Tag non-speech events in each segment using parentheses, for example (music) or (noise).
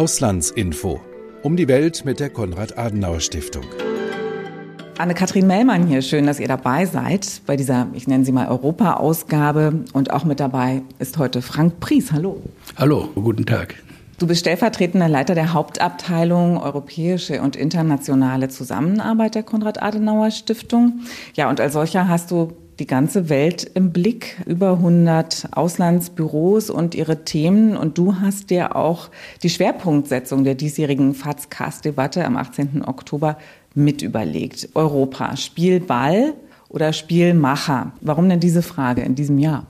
Auslandsinfo. Um die Welt mit der Konrad-Adenauer-Stiftung. Anne-Kathrin Mellmann hier, schön, dass ihr dabei seid bei dieser, ich nenne sie mal Europa-Ausgabe. Und auch mit dabei ist heute Frank Pries. Hallo. Hallo, guten Tag. Du bist stellvertretender Leiter der Hauptabteilung Europäische und internationale Zusammenarbeit der Konrad-Adenauer-Stiftung. Ja, und als solcher hast du die ganze Welt im Blick, über 100 Auslandsbüros und ihre Themen. Und du hast dir auch die Schwerpunktsetzung der diesjährigen FATS-Cast-Debatte am 18. Oktober mit überlegt. Europa, Spielball oder Spielmacher? Warum denn diese Frage in diesem Jahr?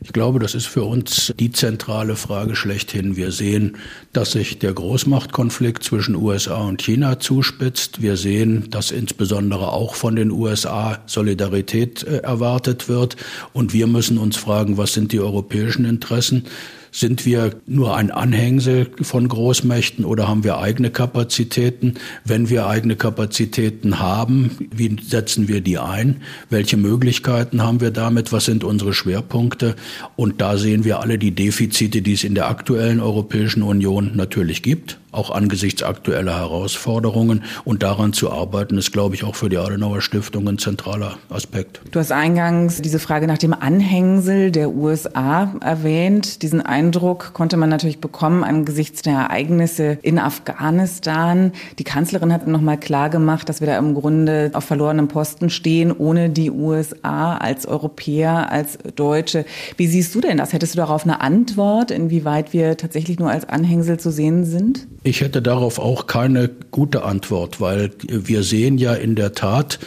Ich glaube, das ist für uns die zentrale Frage schlechthin. Wir sehen, dass sich der Großmachtkonflikt zwischen USA und China zuspitzt. Wir sehen, dass insbesondere auch von den USA Solidarität äh, erwartet wird. Und wir müssen uns fragen, was sind die europäischen Interessen? Sind wir nur ein Anhängsel von Großmächten oder haben wir eigene Kapazitäten? Wenn wir eigene Kapazitäten haben, wie setzen wir die ein? Welche Möglichkeiten haben wir damit? Was sind unsere Schwerpunkte? Und da sehen wir alle die Defizite, die es in der aktuellen Europäischen Union natürlich gibt auch angesichts aktueller Herausforderungen. Und daran zu arbeiten, ist, glaube ich, auch für die Adenauer Stiftung ein zentraler Aspekt. Du hast eingangs diese Frage nach dem Anhängsel der USA erwähnt. Diesen Eindruck konnte man natürlich bekommen angesichts der Ereignisse in Afghanistan. Die Kanzlerin hat noch mal klar gemacht, dass wir da im Grunde auf verlorenem Posten stehen, ohne die USA als Europäer, als Deutsche. Wie siehst du denn das? Hättest du darauf eine Antwort, inwieweit wir tatsächlich nur als Anhängsel zu sehen sind? Ich hätte darauf auch keine gute Antwort, weil wir sehen ja in der Tat,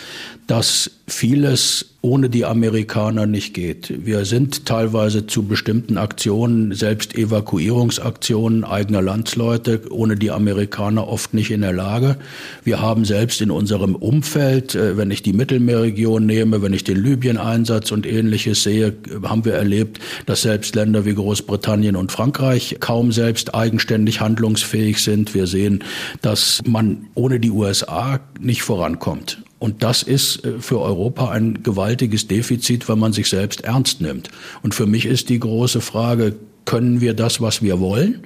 dass vieles ohne die Amerikaner nicht geht. Wir sind teilweise zu bestimmten Aktionen, selbst Evakuierungsaktionen eigener Landsleute, ohne die Amerikaner oft nicht in der Lage. Wir haben selbst in unserem Umfeld, äh, wenn ich die Mittelmeerregion nehme, wenn ich den Libyen-Einsatz und ähnliches sehe, haben wir erlebt, dass selbst Länder wie Großbritannien und Frankreich kaum selbst eigenständig handlungsfähig sind. Wir sehen, dass man ohne die USA nicht vorankommt. Und das ist äh, für Europa ein gewaltiges Defizit, wenn man sich selbst ernst nimmt. Und für mich ist die große Frage, können wir das, was wir wollen?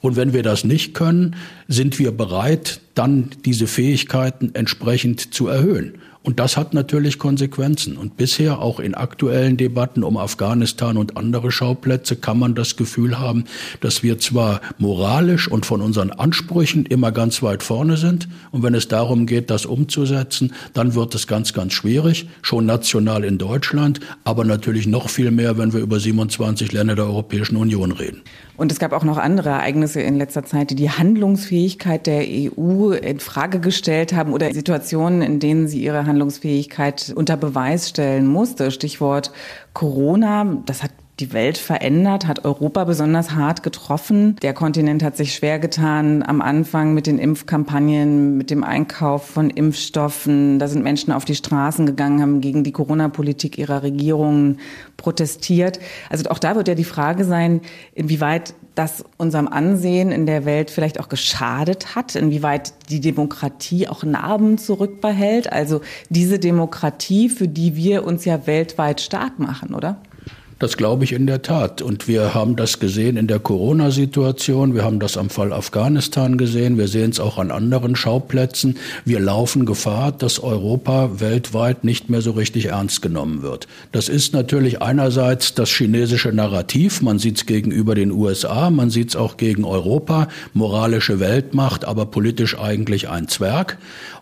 Und wenn wir das nicht können, sind wir bereit, dann diese Fähigkeiten entsprechend zu erhöhen. Und das hat natürlich Konsequenzen. Und bisher auch in aktuellen Debatten um Afghanistan und andere Schauplätze kann man das Gefühl haben, dass wir zwar moralisch und von unseren Ansprüchen immer ganz weit vorne sind. Und wenn es darum geht, das umzusetzen, dann wird es ganz, ganz schwierig. Schon national in Deutschland, aber natürlich noch viel mehr, wenn wir über 27 Länder der Europäischen Union reden. Und es gab auch noch andere Ereignisse in letzter Zeit, die die Handlungsfähigkeit der EU in Frage gestellt haben oder Situationen, in denen sie ihre Handlungsfähigkeit unter Beweis stellen musste. Stichwort Corona. Das hat die Welt verändert, hat Europa besonders hart getroffen. Der Kontinent hat sich schwer getan am Anfang mit den Impfkampagnen, mit dem Einkauf von Impfstoffen. Da sind Menschen auf die Straßen gegangen, haben gegen die Corona-Politik ihrer Regierungen protestiert. Also auch da wird ja die Frage sein, inwieweit das unserem Ansehen in der Welt vielleicht auch geschadet hat, inwieweit die Demokratie auch Narben zurückbehält. Also diese Demokratie, für die wir uns ja weltweit stark machen, oder? Das glaube ich in der Tat. Und wir haben das gesehen in der Corona-Situation. Wir haben das am Fall Afghanistan gesehen. Wir sehen es auch an anderen Schauplätzen. Wir laufen Gefahr, dass Europa weltweit nicht mehr so richtig ernst genommen wird. Das ist natürlich einerseits das chinesische Narrativ. Man sieht es gegenüber den USA. Man sieht es auch gegen Europa. Moralische Weltmacht, aber politisch eigentlich ein Zwerg.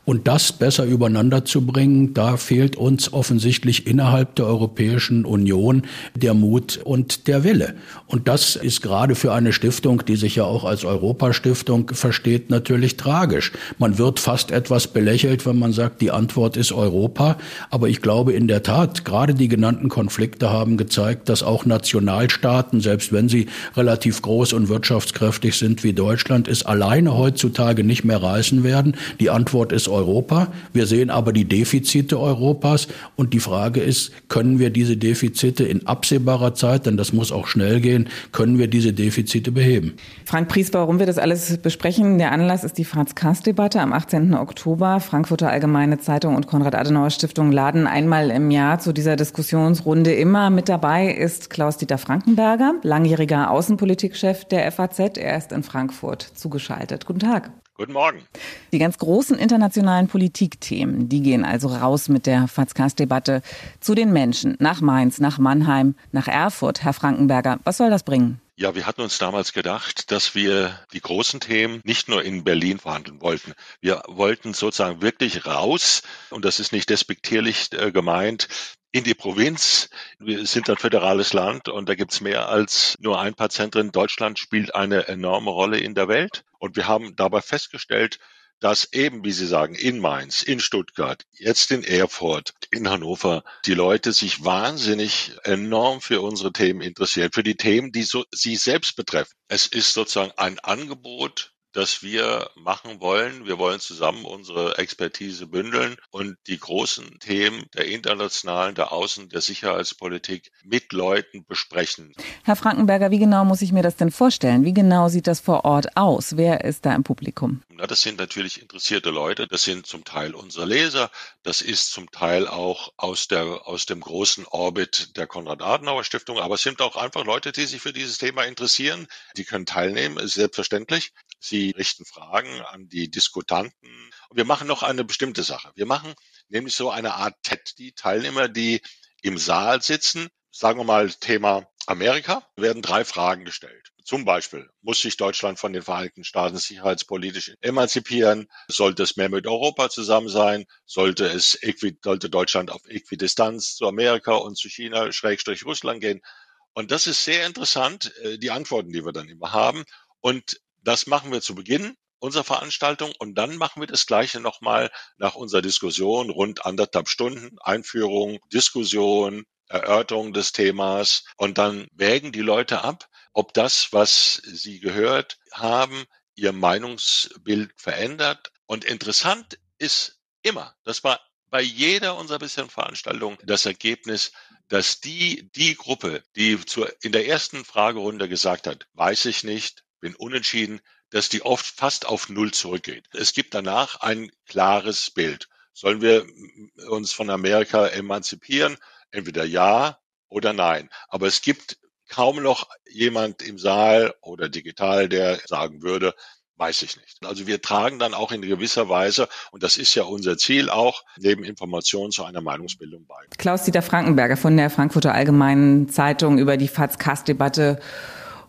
Und das besser übereinander zu bringen, da fehlt uns offensichtlich innerhalb der Europäischen Union der Mut und der Wille. Und das ist gerade für eine Stiftung, die sich ja auch als Europastiftung versteht, natürlich tragisch. Man wird fast etwas belächelt, wenn man sagt, die Antwort ist Europa. Aber ich glaube in der Tat, gerade die genannten Konflikte haben gezeigt, dass auch Nationalstaaten, selbst wenn sie relativ groß und wirtschaftskräftig sind wie Deutschland, es alleine heutzutage nicht mehr reißen werden. Die Antwort ist Europa. Wir sehen aber die Defizite Europas. Und die Frage ist, können wir diese Defizite in absehbarer Zeit, denn das muss auch schnell gehen, können wir diese Defizite beheben? Frank Pries, warum wir das alles besprechen, der Anlass ist die Franz-Kast-Debatte am 18. Oktober. Frankfurter Allgemeine Zeitung und Konrad-Adenauer-Stiftung laden einmal im Jahr zu dieser Diskussionsrunde immer mit dabei ist Klaus-Dieter Frankenberger, langjähriger Außenpolitikchef der FAZ. Er ist in Frankfurt zugeschaltet. Guten Tag. Guten Morgen. Die ganz großen internationalen Politikthemen, die gehen also raus mit der Fazkas-Debatte zu den Menschen nach Mainz, nach Mannheim, nach Erfurt. Herr Frankenberger, was soll das bringen? Ja, wir hatten uns damals gedacht, dass wir die großen Themen nicht nur in Berlin verhandeln wollten. Wir wollten sozusagen wirklich raus, und das ist nicht despektierlich äh, gemeint, in die Provinz. Wir sind ein föderales Land und da gibt's mehr als nur ein paar Zentren. Deutschland spielt eine enorme Rolle in der Welt. Und wir haben dabei festgestellt, dass eben, wie Sie sagen, in Mainz, in Stuttgart, jetzt in Erfurt, in Hannover, die Leute sich wahnsinnig enorm für unsere Themen interessieren, für die Themen, die so sie selbst betreffen. Es ist sozusagen ein Angebot das wir machen wollen. Wir wollen zusammen unsere Expertise bündeln und die großen Themen der internationalen, der Außen-, der Sicherheitspolitik mit Leuten besprechen. Herr Frankenberger, wie genau muss ich mir das denn vorstellen? Wie genau sieht das vor Ort aus? Wer ist da im Publikum? Na, das sind natürlich interessierte Leute. Das sind zum Teil unsere Leser. Das ist zum Teil auch aus der, aus dem großen Orbit der Konrad-Adenauer-Stiftung. Aber es sind auch einfach Leute, die sich für dieses Thema interessieren. Die können teilnehmen, selbstverständlich. Sie richten Fragen an die Diskutanten. Und wir machen noch eine bestimmte Sache. Wir machen nämlich so eine Art TED. Die Teilnehmer, die im Saal sitzen, sagen wir mal Thema Amerika, werden drei Fragen gestellt. Zum Beispiel, muss sich Deutschland von den Vereinigten Staaten sicherheitspolitisch emanzipieren? Sollte es mehr mit Europa zusammen sein? Sollte es, sollte Deutschland auf Äquidistanz zu Amerika und zu China, Schrägstrich Russland gehen? Und das ist sehr interessant, äh, die Antworten, die wir dann immer haben. Und das machen wir zu Beginn unserer Veranstaltung und dann machen wir das Gleiche nochmal nach unserer Diskussion, rund anderthalb Stunden, Einführung, Diskussion, Erörterung des Themas und dann wägen die Leute ab, ob das, was sie gehört haben, ihr Meinungsbild verändert. Und interessant ist immer, das war bei jeder unserer bisherigen Veranstaltungen das Ergebnis, dass die, die Gruppe, die zur, in der ersten Fragerunde gesagt hat, weiß ich nicht, bin unentschieden, dass die oft fast auf Null zurückgeht. Es gibt danach ein klares Bild. Sollen wir uns von Amerika emanzipieren? Entweder ja oder nein. Aber es gibt kaum noch jemand im Saal oder digital, der sagen würde, weiß ich nicht. Also wir tragen dann auch in gewisser Weise, und das ist ja unser Ziel auch, neben Informationen zu einer Meinungsbildung bei. Klaus-Dieter Frankenberger von der Frankfurter Allgemeinen Zeitung über die FATS-Kass-Debatte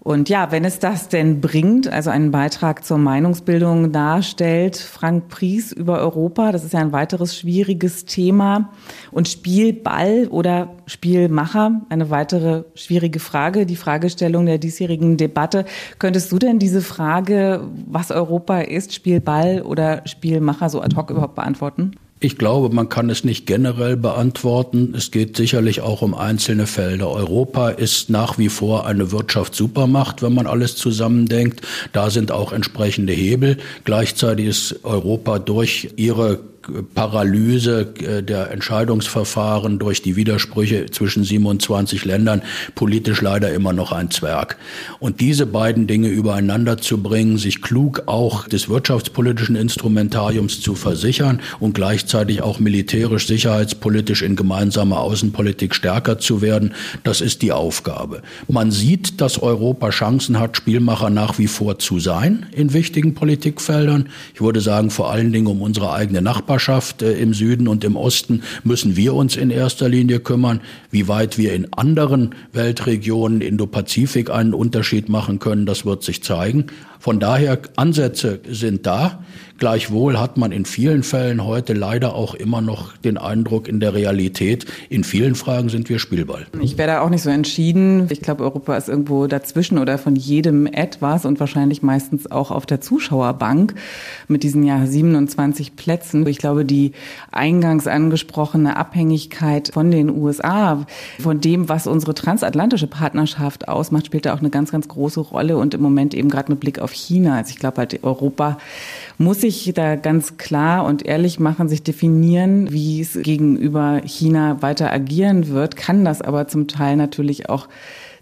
und ja, wenn es das denn bringt, also einen Beitrag zur Meinungsbildung darstellt, Frank Pries über Europa, das ist ja ein weiteres schwieriges Thema. Und Spielball oder Spielmacher, eine weitere schwierige Frage, die Fragestellung der diesjährigen Debatte. Könntest du denn diese Frage, was Europa ist, Spielball oder Spielmacher, so ad hoc überhaupt beantworten? Ich glaube, man kann es nicht generell beantworten. Es geht sicherlich auch um einzelne Felder. Europa ist nach wie vor eine Wirtschaftssupermacht, wenn man alles zusammendenkt. Da sind auch entsprechende Hebel. Gleichzeitig ist Europa durch ihre Paralyse äh, der Entscheidungsverfahren durch die Widersprüche zwischen 27 Ländern politisch leider immer noch ein Zwerg. Und diese beiden Dinge übereinander zu bringen, sich klug auch des wirtschaftspolitischen Instrumentariums zu versichern und gleichzeitig auch militärisch, sicherheitspolitisch in gemeinsamer Außenpolitik stärker zu werden, das ist die Aufgabe. Man sieht, dass Europa Chancen hat, Spielmacher nach wie vor zu sein in wichtigen Politikfeldern. Ich würde sagen, vor allen Dingen um unsere eigene Nachbarschaft Nachbarschaft äh, im Süden und im Osten müssen wir uns in erster Linie kümmern. Wie weit wir in anderen Weltregionen, Indo-Pazifik, einen Unterschied machen können, das wird sich zeigen. Von daher, Ansätze sind da. Gleichwohl hat man in vielen Fällen heute leider auch immer noch den Eindruck in der Realität, in vielen Fragen sind wir Spielball. Ich wäre da auch nicht so entschieden. Ich glaube, Europa ist irgendwo dazwischen oder von jedem etwas und wahrscheinlich meistens auch auf der Zuschauerbank mit diesen ja 27 Plätzen. Ich glaube, die eingangs angesprochene Abhängigkeit von den USA, von dem, was unsere transatlantische Partnerschaft ausmacht, spielt da auch eine ganz, ganz große Rolle und im Moment eben gerade mit Blick auf China. Also ich glaube halt, Europa muss sich da ganz klar und ehrlich machen, sich definieren, wie es gegenüber China weiter agieren wird, kann das aber zum Teil natürlich auch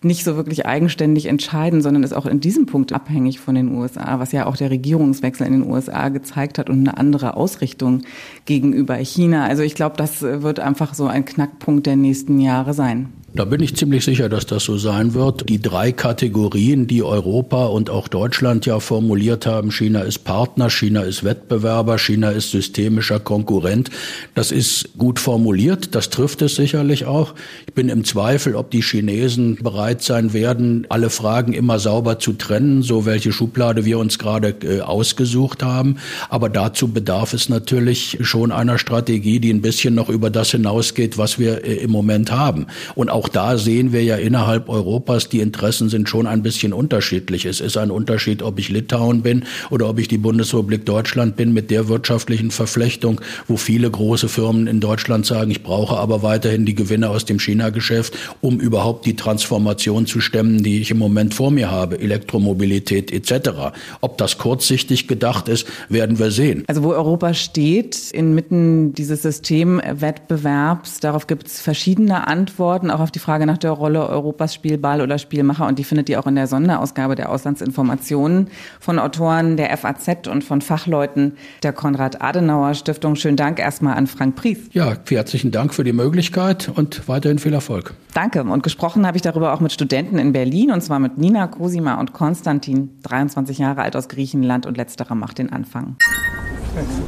nicht so wirklich eigenständig entscheiden, sondern ist auch in diesem Punkt abhängig von den USA, was ja auch der Regierungswechsel in den USA gezeigt hat und eine andere Ausrichtung gegenüber China. Also ich glaube, das wird einfach so ein Knackpunkt der nächsten Jahre sein. Da bin ich ziemlich sicher, dass das so sein wird. Die drei Kategorien, die Europa und auch Deutschland ja formuliert haben, China ist Partner, China ist Wettbewerber, China ist systemischer Konkurrent, das ist gut formuliert, das trifft es sicherlich auch. Ich bin im Zweifel, ob die Chinesen bereit sein werden, alle Fragen immer sauber zu trennen, so welche Schublade wir uns gerade äh, ausgesucht haben. Aber dazu bedarf es natürlich schon einer Strategie, die ein bisschen noch über das hinausgeht, was wir äh, im Moment haben. Und auch auch da sehen wir ja innerhalb Europas, die Interessen sind schon ein bisschen unterschiedlich. Es ist ein Unterschied, ob ich Litauen bin oder ob ich die Bundesrepublik Deutschland bin mit der wirtschaftlichen Verflechtung, wo viele große Firmen in Deutschland sagen, ich brauche aber weiterhin die Gewinne aus dem China-Geschäft, um überhaupt die Transformation zu stemmen, die ich im Moment vor mir habe, Elektromobilität etc. Ob das kurzsichtig gedacht ist, werden wir sehen. Also wo Europa steht, inmitten dieses Systemwettbewerbs, darauf gibt es verschiedene Antworten, auch auf auf die Frage nach der Rolle Europas Spielball oder Spielmacher und die findet ihr auch in der Sonderausgabe der Auslandsinformationen von Autoren der FAZ und von Fachleuten der Konrad-Adenauer-Stiftung. Schönen Dank erstmal an Frank Pries. Ja, herzlichen Dank für die Möglichkeit und weiterhin viel Erfolg. Danke. Und gesprochen habe ich darüber auch mit Studenten in Berlin und zwar mit Nina Cosima und Konstantin, 23 Jahre alt aus Griechenland und letzterer macht den Anfang.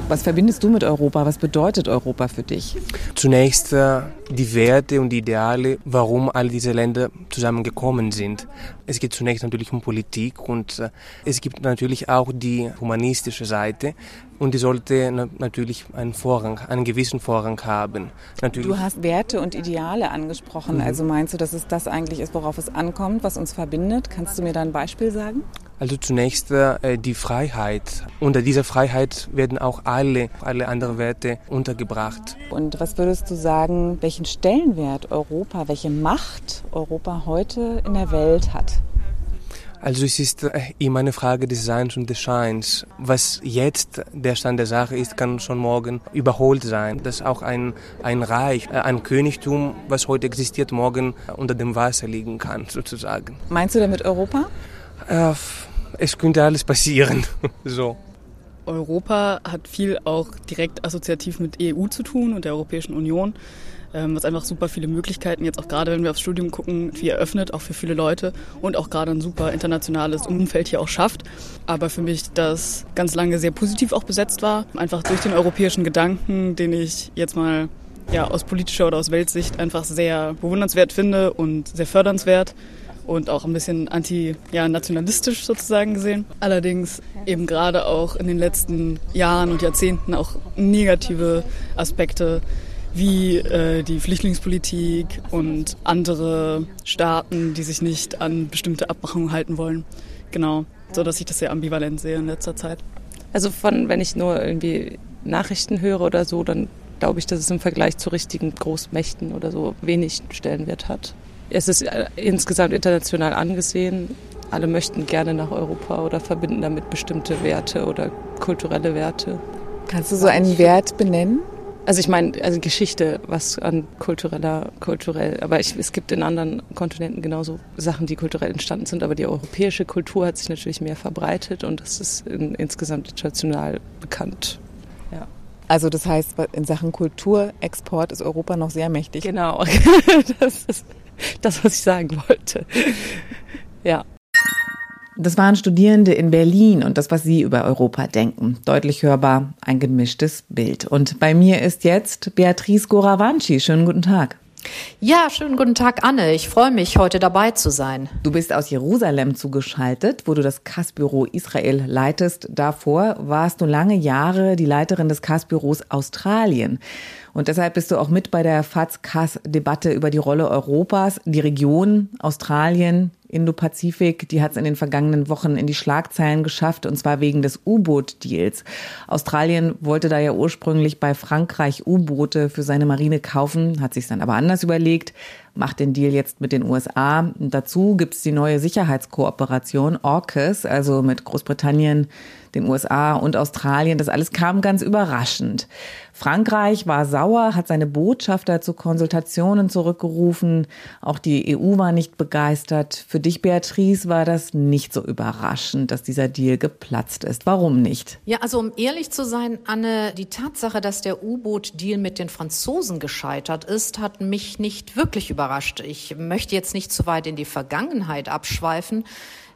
Was verbindest du mit Europa? Was bedeutet Europa für dich? Zunächst äh, die Werte und die Ideale, warum all diese Länder zusammengekommen sind. Es geht zunächst natürlich um Politik und äh, es gibt natürlich auch die humanistische Seite und die sollte na natürlich einen Vorrang, einen gewissen Vorrang haben. Natürlich. Du hast Werte und Ideale angesprochen. Mhm. Also meinst du, dass es das eigentlich ist, worauf es ankommt, was uns verbindet? Kannst du mir da ein Beispiel sagen? Also zunächst äh, die Freiheit. Unter dieser Freiheit werden auch alle, alle anderen Werte untergebracht. Und was würdest du sagen, welchen Stellenwert Europa, welche Macht Europa heute in der Welt hat? Also es ist äh, immer eine Frage des Seins und des Scheins. Was jetzt der Stand der Sache ist, kann schon morgen überholt sein. Dass auch ein, ein Reich, äh, ein Königtum, was heute existiert, morgen unter dem Wasser liegen kann, (laughs) sozusagen. Meinst du damit Europa? Äh, es könnte alles passieren. (laughs) so. Europa hat viel auch direkt assoziativ mit EU zu tun und der Europäischen Union, ähm, was einfach super viele Möglichkeiten jetzt auch gerade, wenn wir aufs Studium gucken, wie eröffnet, auch für viele Leute und auch gerade ein super internationales Umfeld hier auch schafft. Aber für mich das ganz lange sehr positiv auch besetzt war, einfach durch den europäischen Gedanken, den ich jetzt mal ja, aus politischer oder aus Weltsicht einfach sehr bewundernswert finde und sehr fördernswert und auch ein bisschen anti-nationalistisch ja, sozusagen gesehen. Allerdings eben gerade auch in den letzten Jahren und Jahrzehnten auch negative Aspekte wie äh, die Flüchtlingspolitik und andere Staaten, die sich nicht an bestimmte Abmachungen halten wollen. Genau, so dass ich das sehr ambivalent sehe in letzter Zeit. Also von, wenn ich nur irgendwie Nachrichten höre oder so, dann glaube ich, dass es im Vergleich zu richtigen Großmächten oder so wenig Stellenwert hat. Es ist äh, insgesamt international angesehen. Alle möchten gerne nach Europa oder verbinden damit bestimmte Werte oder kulturelle Werte. Kannst du so einen Wert benennen? Also ich meine, also Geschichte, was an kultureller, kulturell, aber ich, es gibt in anderen Kontinenten genauso Sachen, die kulturell entstanden sind, aber die europäische Kultur hat sich natürlich mehr verbreitet und das ist in, insgesamt international bekannt. Ja. Also das heißt, in Sachen Kulturexport ist Europa noch sehr mächtig. Genau, (laughs) das ist das, was ich sagen wollte. Ja. Das waren Studierende in Berlin und das, was sie über Europa denken. Deutlich hörbar ein gemischtes Bild. Und bei mir ist jetzt Beatrice Goravanci. Schönen guten Tag. Ja, schönen guten Tag, Anne. Ich freue mich, heute dabei zu sein. Du bist aus Jerusalem zugeschaltet, wo du das Kass-Büro Israel leitest. Davor warst du lange Jahre die Leiterin des Kass-Büros Australien. Und deshalb bist du auch mit bei der FATS-CAS-Debatte über die Rolle Europas, die Region Australien, Indo-Pazifik, die hat es in den vergangenen Wochen in die Schlagzeilen geschafft, und zwar wegen des U-Boot-Deals. Australien wollte da ja ursprünglich bei Frankreich U-Boote für seine Marine kaufen, hat sich dann aber anders überlegt. Macht den Deal jetzt mit den USA. dazu gibt es die neue Sicherheitskooperation AUKUS, also mit Großbritannien, den USA und Australien. Das alles kam ganz überraschend. Frankreich war sauer, hat seine Botschafter zu Konsultationen zurückgerufen. Auch die EU war nicht begeistert. Für dich, Beatrice, war das nicht so überraschend, dass dieser Deal geplatzt ist. Warum nicht? Ja, also um ehrlich zu sein, Anne, die Tatsache, dass der U-Boot-Deal mit den Franzosen gescheitert ist, hat mich nicht wirklich überrascht. Ich möchte jetzt nicht zu weit in die Vergangenheit abschweifen.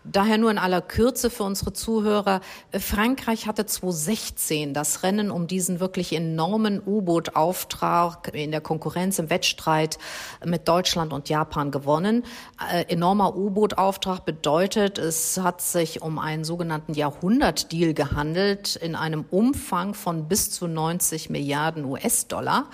Daher nur in aller Kürze für unsere Zuhörer. Frankreich hatte 2016 das Rennen um diesen wirklich enormen U-Boot-Auftrag in der Konkurrenz im Wettstreit mit Deutschland und Japan gewonnen. Äh, enormer U-Boot-Auftrag bedeutet, es hat sich um einen sogenannten Jahrhundert-Deal gehandelt in einem Umfang von bis zu 90 Milliarden US-Dollar.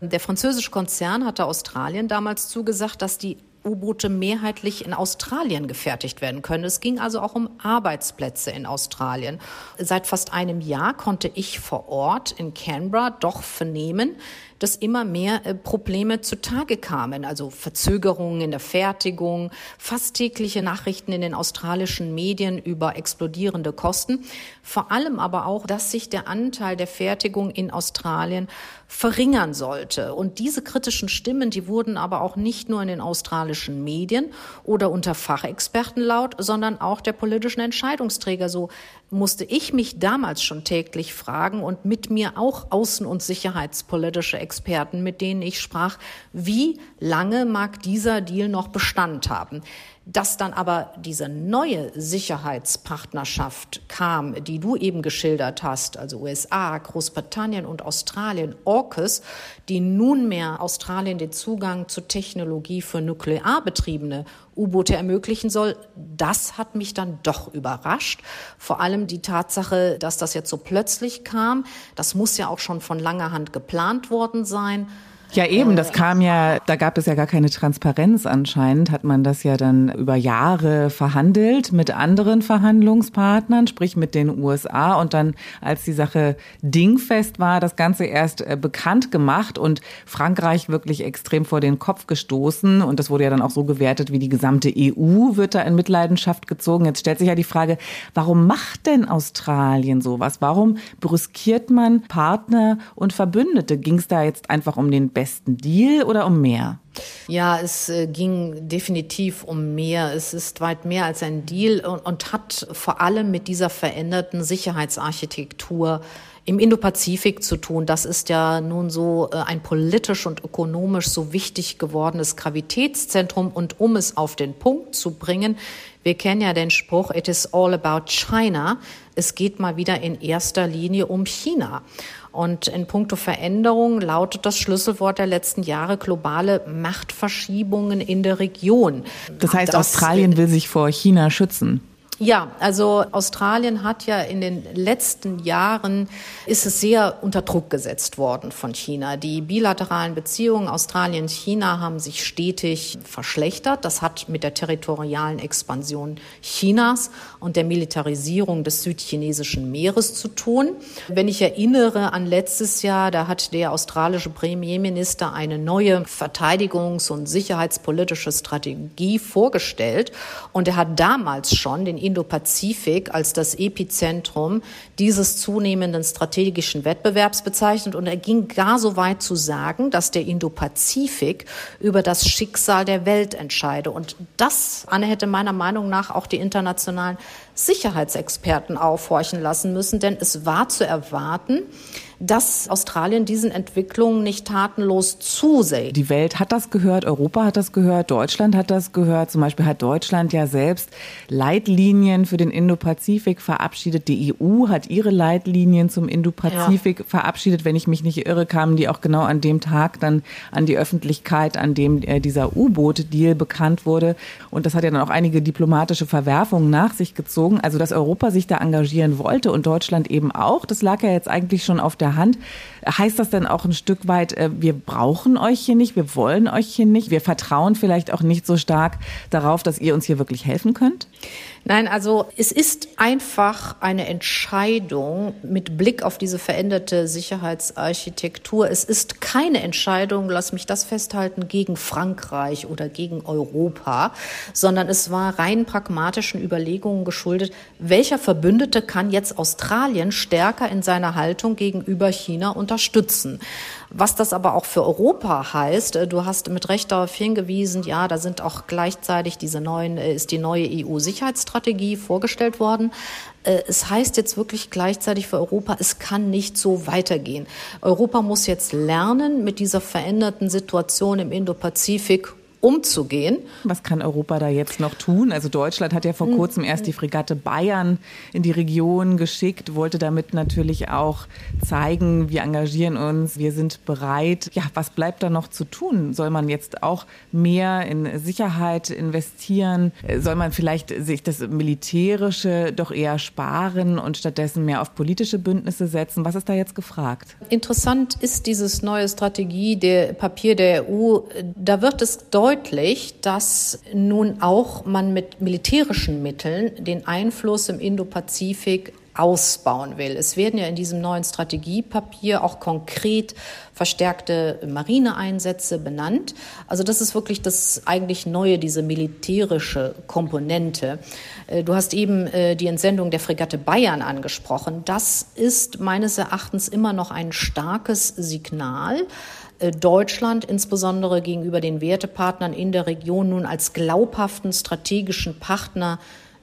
Der französische Konzern hatte Australien damals zugesagt, dass die U-Boote mehrheitlich in Australien gefertigt werden können. Es ging also auch um Arbeitsplätze in Australien. Seit fast einem Jahr konnte ich vor Ort in Canberra doch vernehmen, dass immer mehr äh, Probleme zutage kamen, also Verzögerungen in der Fertigung, fast tägliche Nachrichten in den australischen Medien über explodierende Kosten, vor allem aber auch, dass sich der Anteil der Fertigung in Australien verringern sollte. Und diese kritischen Stimmen, die wurden aber auch nicht nur in den australischen Medien oder unter Fachexperten laut, sondern auch der politischen Entscheidungsträger. So musste ich mich damals schon täglich fragen und mit mir auch außen- und sicherheitspolitische Experten, mit denen ich sprach, wie lange mag dieser Deal noch Bestand haben? Dass dann aber diese neue Sicherheitspartnerschaft kam, die du eben geschildert hast, also USA, Großbritannien und Australien, AUKUS, die nunmehr Australien den Zugang zu Technologie für nuklear betriebene U-Boote ermöglichen soll, das hat mich dann doch überrascht. Vor allem die Tatsache, dass das jetzt so plötzlich kam, das muss ja auch schon von langer Hand geplant worden sein. Ja, eben, das kam ja, da gab es ja gar keine Transparenz anscheinend, hat man das ja dann über Jahre verhandelt mit anderen Verhandlungspartnern, sprich mit den USA und dann, als die Sache dingfest war, das Ganze erst äh, bekannt gemacht und Frankreich wirklich extrem vor den Kopf gestoßen und das wurde ja dann auch so gewertet, wie die gesamte EU wird da in Mitleidenschaft gezogen. Jetzt stellt sich ja die Frage, warum macht denn Australien sowas? Warum brüskiert man Partner und Verbündete? Ging es da jetzt einfach um den besten Deal oder um mehr? Ja, es äh, ging definitiv um mehr. Es ist weit mehr als ein Deal und, und hat vor allem mit dieser veränderten Sicherheitsarchitektur im Indopazifik zu tun. Das ist ja nun so äh, ein politisch und ökonomisch so wichtig gewordenes Gravitätszentrum. Und um es auf den Punkt zu bringen, wir kennen ja den Spruch, it is all about China. Es geht mal wieder in erster Linie um China. Und in puncto Veränderung lautet das Schlüsselwort der letzten Jahre globale Machtverschiebungen in der Region. Das heißt, das, Australien will sich vor China schützen. Ja, also Australien hat ja in den letzten Jahren ist es sehr unter Druck gesetzt worden von China. Die bilateralen Beziehungen Australien-China haben sich stetig verschlechtert. Das hat mit der territorialen Expansion Chinas und der Militarisierung des südchinesischen Meeres zu tun. Wenn ich erinnere an letztes Jahr, da hat der australische Premierminister eine neue Verteidigungs- und sicherheitspolitische Strategie vorgestellt und er hat damals schon den Indopazifik als das Epizentrum dieses zunehmenden strategischen Wettbewerbs bezeichnet und er ging gar so weit zu sagen, dass der Indopazifik über das Schicksal der Welt entscheide. Und das, Anne, hätte meiner Meinung nach auch die internationalen Sicherheitsexperten aufhorchen lassen müssen, denn es war zu erwarten, dass Australien diesen Entwicklungen nicht tatenlos zuseht. Die Welt hat das gehört, Europa hat das gehört, Deutschland hat das gehört. Zum Beispiel hat Deutschland ja selbst Leitlinien für den Indopazifik verabschiedet. Die EU hat ihre Leitlinien zum Indopazifik ja. verabschiedet. Wenn ich mich nicht irre, kamen die auch genau an dem Tag dann an die Öffentlichkeit, an dem äh, dieser U-Boot-Deal bekannt wurde. Und das hat ja dann auch einige diplomatische Verwerfungen nach sich gezogen. Also, dass Europa sich da engagieren wollte und Deutschland eben auch, das lag ja jetzt eigentlich schon auf der der Hand. Heißt das denn auch ein Stück weit, äh, wir brauchen euch hier nicht, wir wollen euch hier nicht, wir vertrauen vielleicht auch nicht so stark darauf, dass ihr uns hier wirklich helfen könnt? Nein, also es ist einfach eine Entscheidung mit Blick auf diese veränderte Sicherheitsarchitektur. Es ist keine Entscheidung, lass mich das festhalten, gegen Frankreich oder gegen Europa, sondern es war rein pragmatischen Überlegungen geschuldet, welcher Verbündete kann jetzt Australien stärker in seiner Haltung gegenüber China unterstützen. Was das aber auch für Europa heißt, äh, du hast mit Recht darauf hingewiesen, ja, da sind auch gleichzeitig diese neuen, äh, ist die neue EU-Sicherheitsstrategie vorgestellt worden. Äh, es heißt jetzt wirklich gleichzeitig für Europa, es kann nicht so weitergehen. Europa muss jetzt lernen, mit dieser veränderten Situation im Indo-Pazifik umzugehen. Was kann Europa da jetzt noch tun? Also Deutschland hat ja vor hm. kurzem erst die Fregatte Bayern in die Region geschickt, wollte damit natürlich auch zeigen, wir engagieren uns, wir sind bereit. Ja, was bleibt da noch zu tun? Soll man jetzt auch mehr in Sicherheit investieren? Soll man vielleicht sich das Militärische doch eher sparen und stattdessen mehr auf politische Bündnisse setzen? Was ist da jetzt gefragt? Interessant ist dieses neue Strategie der Papier der EU. Da wird es deutlich, deutlich, dass nun auch man mit militärischen Mitteln den Einfluss im Indopazifik ausbauen will. Es werden ja in diesem neuen Strategiepapier auch konkret verstärkte Marineeinsätze benannt. Also das ist wirklich das eigentlich Neue, diese militärische Komponente. Äh, du hast eben äh, die Entsendung der Fregatte Bayern angesprochen. Das ist meines Erachtens immer noch ein starkes Signal Deutschland insbesondere gegenüber den Wertepartnern in der Region nun als glaubhaften strategischen Partner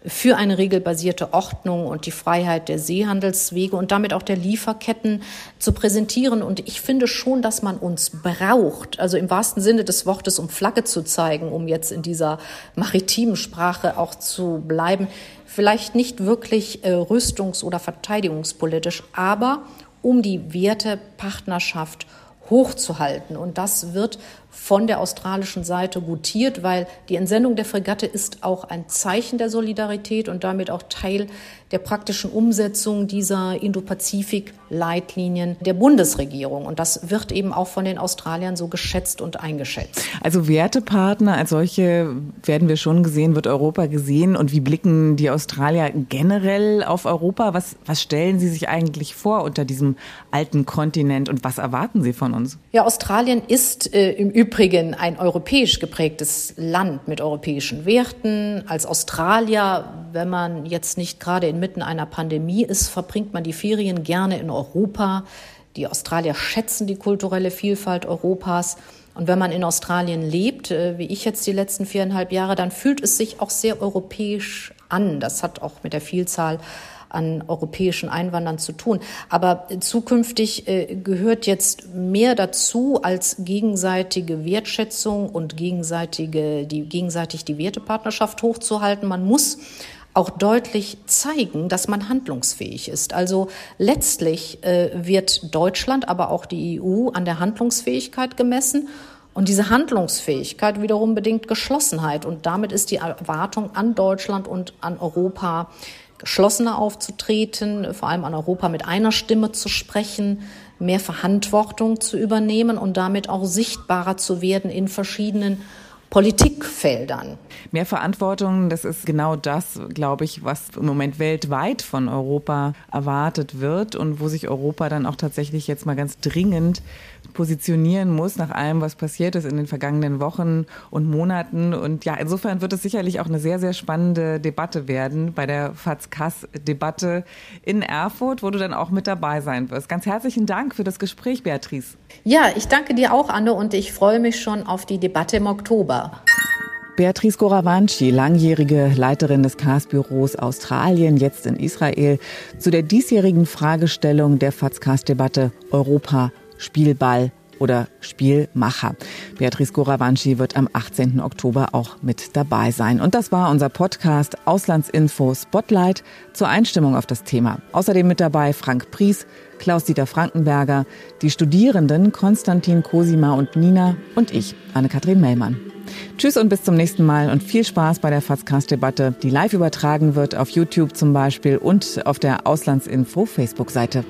für eine regelbasierte Ordnung und die Freiheit der Seehandelswege und damit auch der Lieferketten zu präsentieren. Und ich finde schon, dass man uns braucht, also im wahrsten Sinne des Wortes, um Flagge zu zeigen, um jetzt in dieser maritimen Sprache auch zu bleiben. Vielleicht nicht wirklich äh, rüstungs- oder verteidigungspolitisch, aber um die Wertepartnerschaft hochzuhalten. Und das wird von der australischen Seite gutiert, weil die Entsendung der Fregatte ist auch ein Zeichen der Solidarität und damit auch Teil der praktischen Umsetzung dieser Indo-Pazifik-Leitlinien der Bundesregierung. Und das wird eben auch von den Australiern so geschätzt und eingeschätzt. Also Wertepartner als solche werden wir schon gesehen, wird Europa gesehen. Und wie blicken die Australier generell auf Europa? Was, was stellen Sie sich eigentlich vor unter diesem alten Kontinent und was erwarten Sie von uns? Ja, Australien ist äh, im Übrigen ein europäisch geprägtes Land mit europäischen Werten. Als Australier, wenn man jetzt nicht gerade inmitten einer Pandemie ist, verbringt man die Ferien gerne in Europa. Die Australier schätzen die kulturelle Vielfalt Europas. Und wenn man in Australien lebt, äh, wie ich jetzt die letzten viereinhalb Jahre, dann fühlt es sich auch sehr europäisch an. Das hat auch mit der Vielzahl an europäischen Einwanderern zu tun. Aber zukünftig äh, gehört jetzt mehr dazu als gegenseitige Wertschätzung und gegenseitige, die, gegenseitig die Wertepartnerschaft hochzuhalten. Man muss auch deutlich zeigen, dass man handlungsfähig ist. Also letztlich äh, wird Deutschland, aber auch die EU an der Handlungsfähigkeit gemessen. Und diese Handlungsfähigkeit wiederum bedingt Geschlossenheit. Und damit ist die Erwartung an Deutschland und an Europa geschlossener aufzutreten, vor allem an Europa mit einer Stimme zu sprechen, mehr Verantwortung zu übernehmen und damit auch sichtbarer zu werden in verschiedenen Politikfeldern. Mehr Verantwortung, das ist genau das, glaube ich, was im Moment weltweit von Europa erwartet wird und wo sich Europa dann auch tatsächlich jetzt mal ganz dringend positionieren muss nach allem, was passiert ist in den vergangenen Wochen und Monaten. Und ja, insofern wird es sicherlich auch eine sehr, sehr spannende Debatte werden bei der FATS-Debatte in Erfurt, wo du dann auch mit dabei sein wirst. Ganz herzlichen Dank für das Gespräch, Beatrice. Ja, ich danke dir auch, Anne, und ich freue mich schon auf die Debatte im Oktober. Beatrice Goravanci, langjährige Leiterin des KAS-Büros Australien, jetzt in Israel, zu der diesjährigen Fragestellung der FATS-KAS-Debatte Europa Spielball oder Spielmacher. Beatrice Goravanci wird am 18. Oktober auch mit dabei sein. Und das war unser Podcast Auslandsinfo Spotlight zur Einstimmung auf das Thema. Außerdem mit dabei Frank Pries, Klaus-Dieter Frankenberger, die Studierenden Konstantin Cosima und Nina und ich, Anne-Kathrin Mellmann. Tschüss und bis zum nächsten Mal und viel Spaß bei der Fazcast-Debatte, die live übertragen wird auf YouTube zum Beispiel und auf der Auslandsinfo Facebook-Seite.